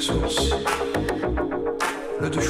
ressources, le deux.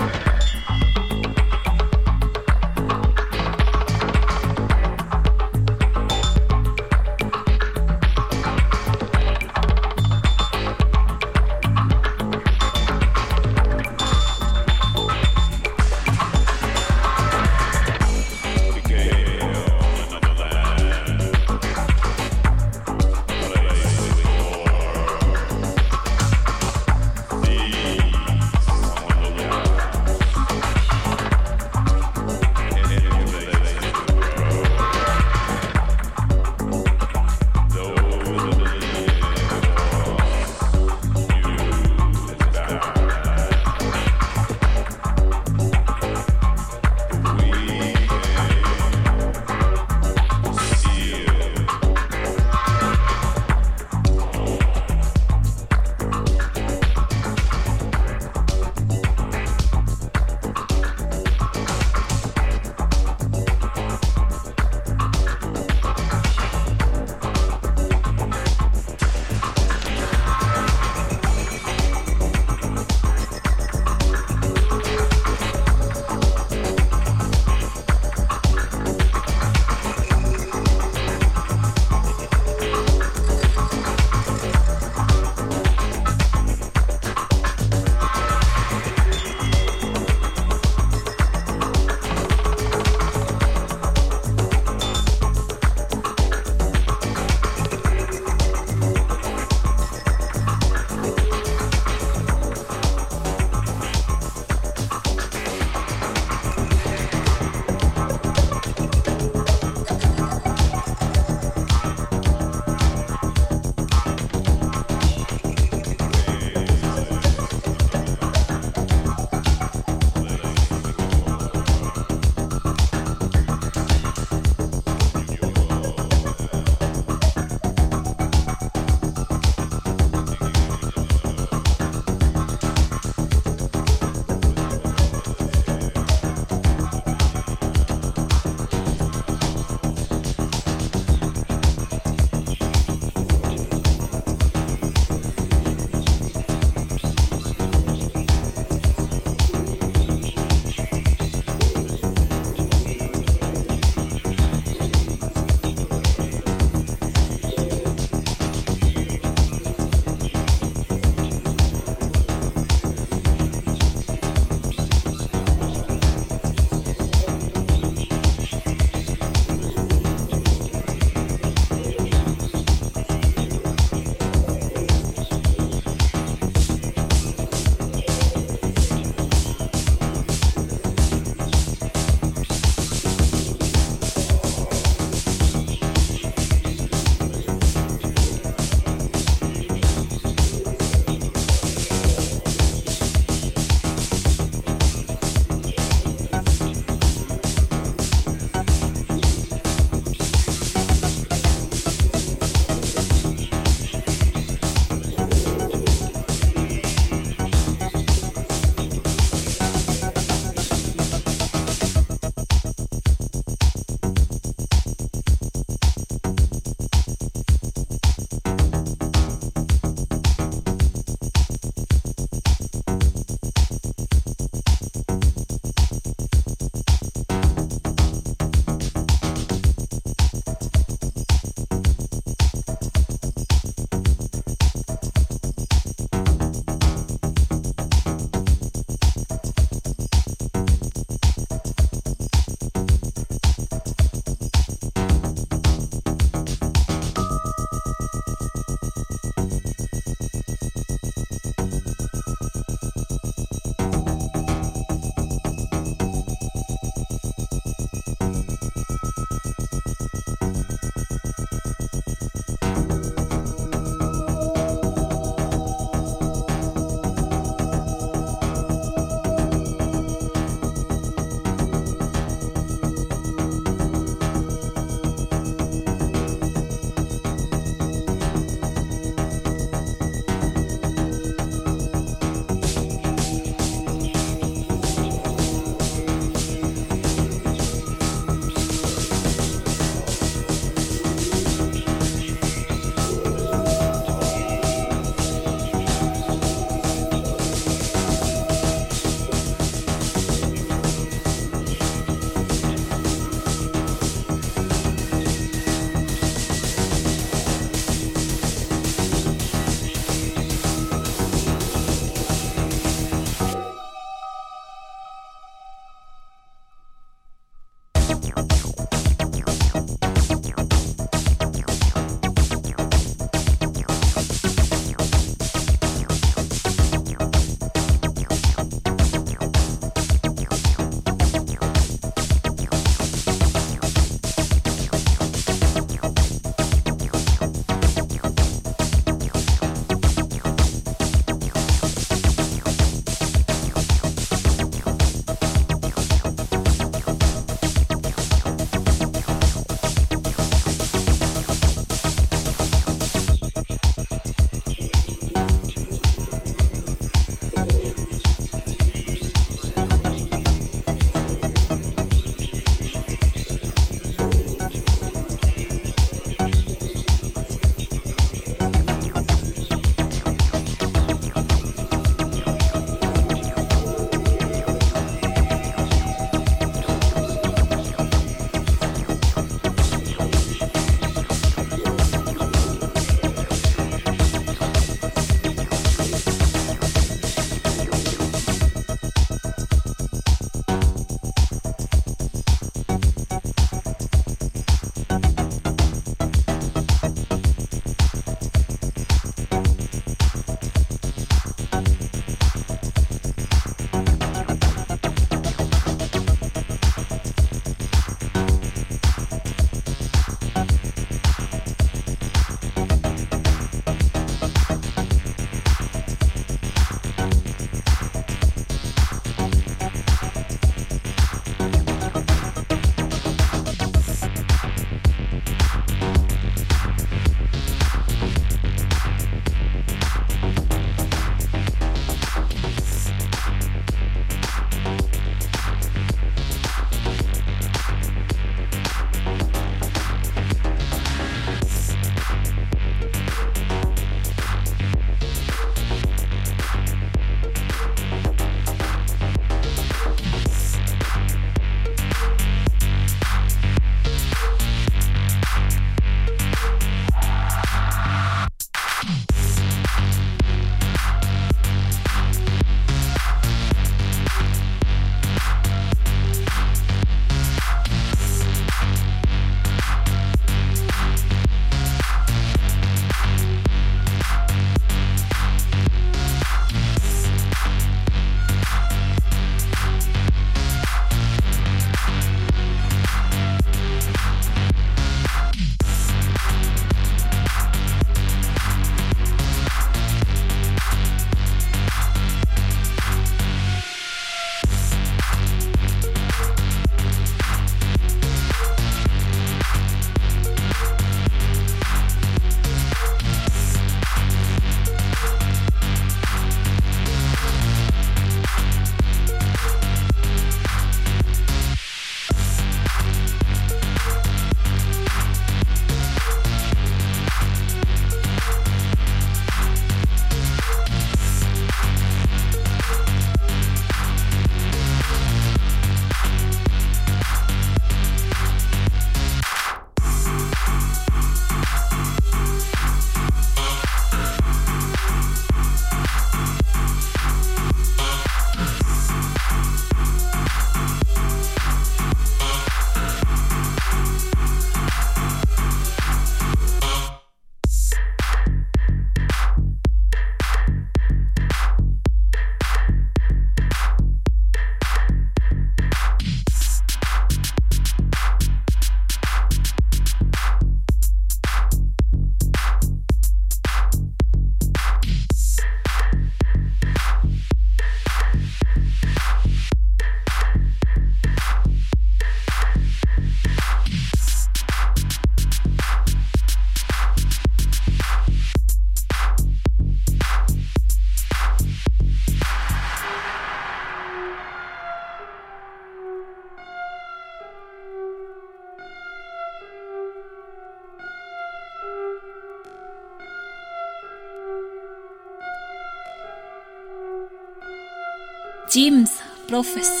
Jim's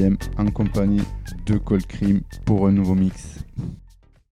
pour